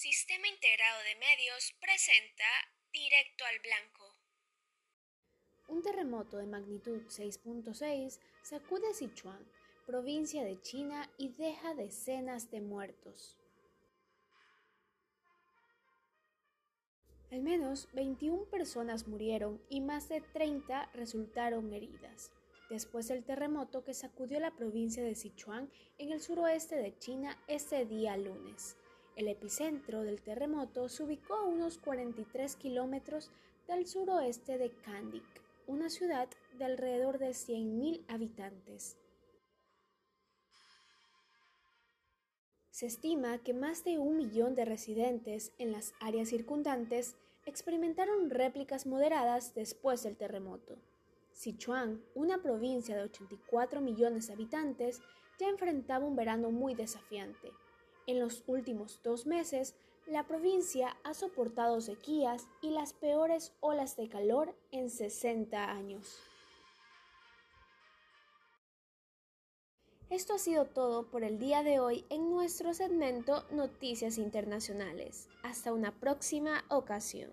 Sistema Integrado de Medios presenta Directo al Blanco. Un terremoto de magnitud 6.6 sacude Sichuan, provincia de China, y deja decenas de muertos. Al menos 21 personas murieron y más de 30 resultaron heridas después del terremoto que sacudió la provincia de Sichuan en el suroeste de China ese día lunes. El epicentro del terremoto se ubicó a unos 43 kilómetros del suroeste de Kandik, una ciudad de alrededor de 100.000 habitantes. Se estima que más de un millón de residentes en las áreas circundantes experimentaron réplicas moderadas después del terremoto. Sichuan, una provincia de 84 millones de habitantes, ya enfrentaba un verano muy desafiante. En los últimos dos meses, la provincia ha soportado sequías y las peores olas de calor en 60 años. Esto ha sido todo por el día de hoy en nuestro segmento Noticias Internacionales. Hasta una próxima ocasión.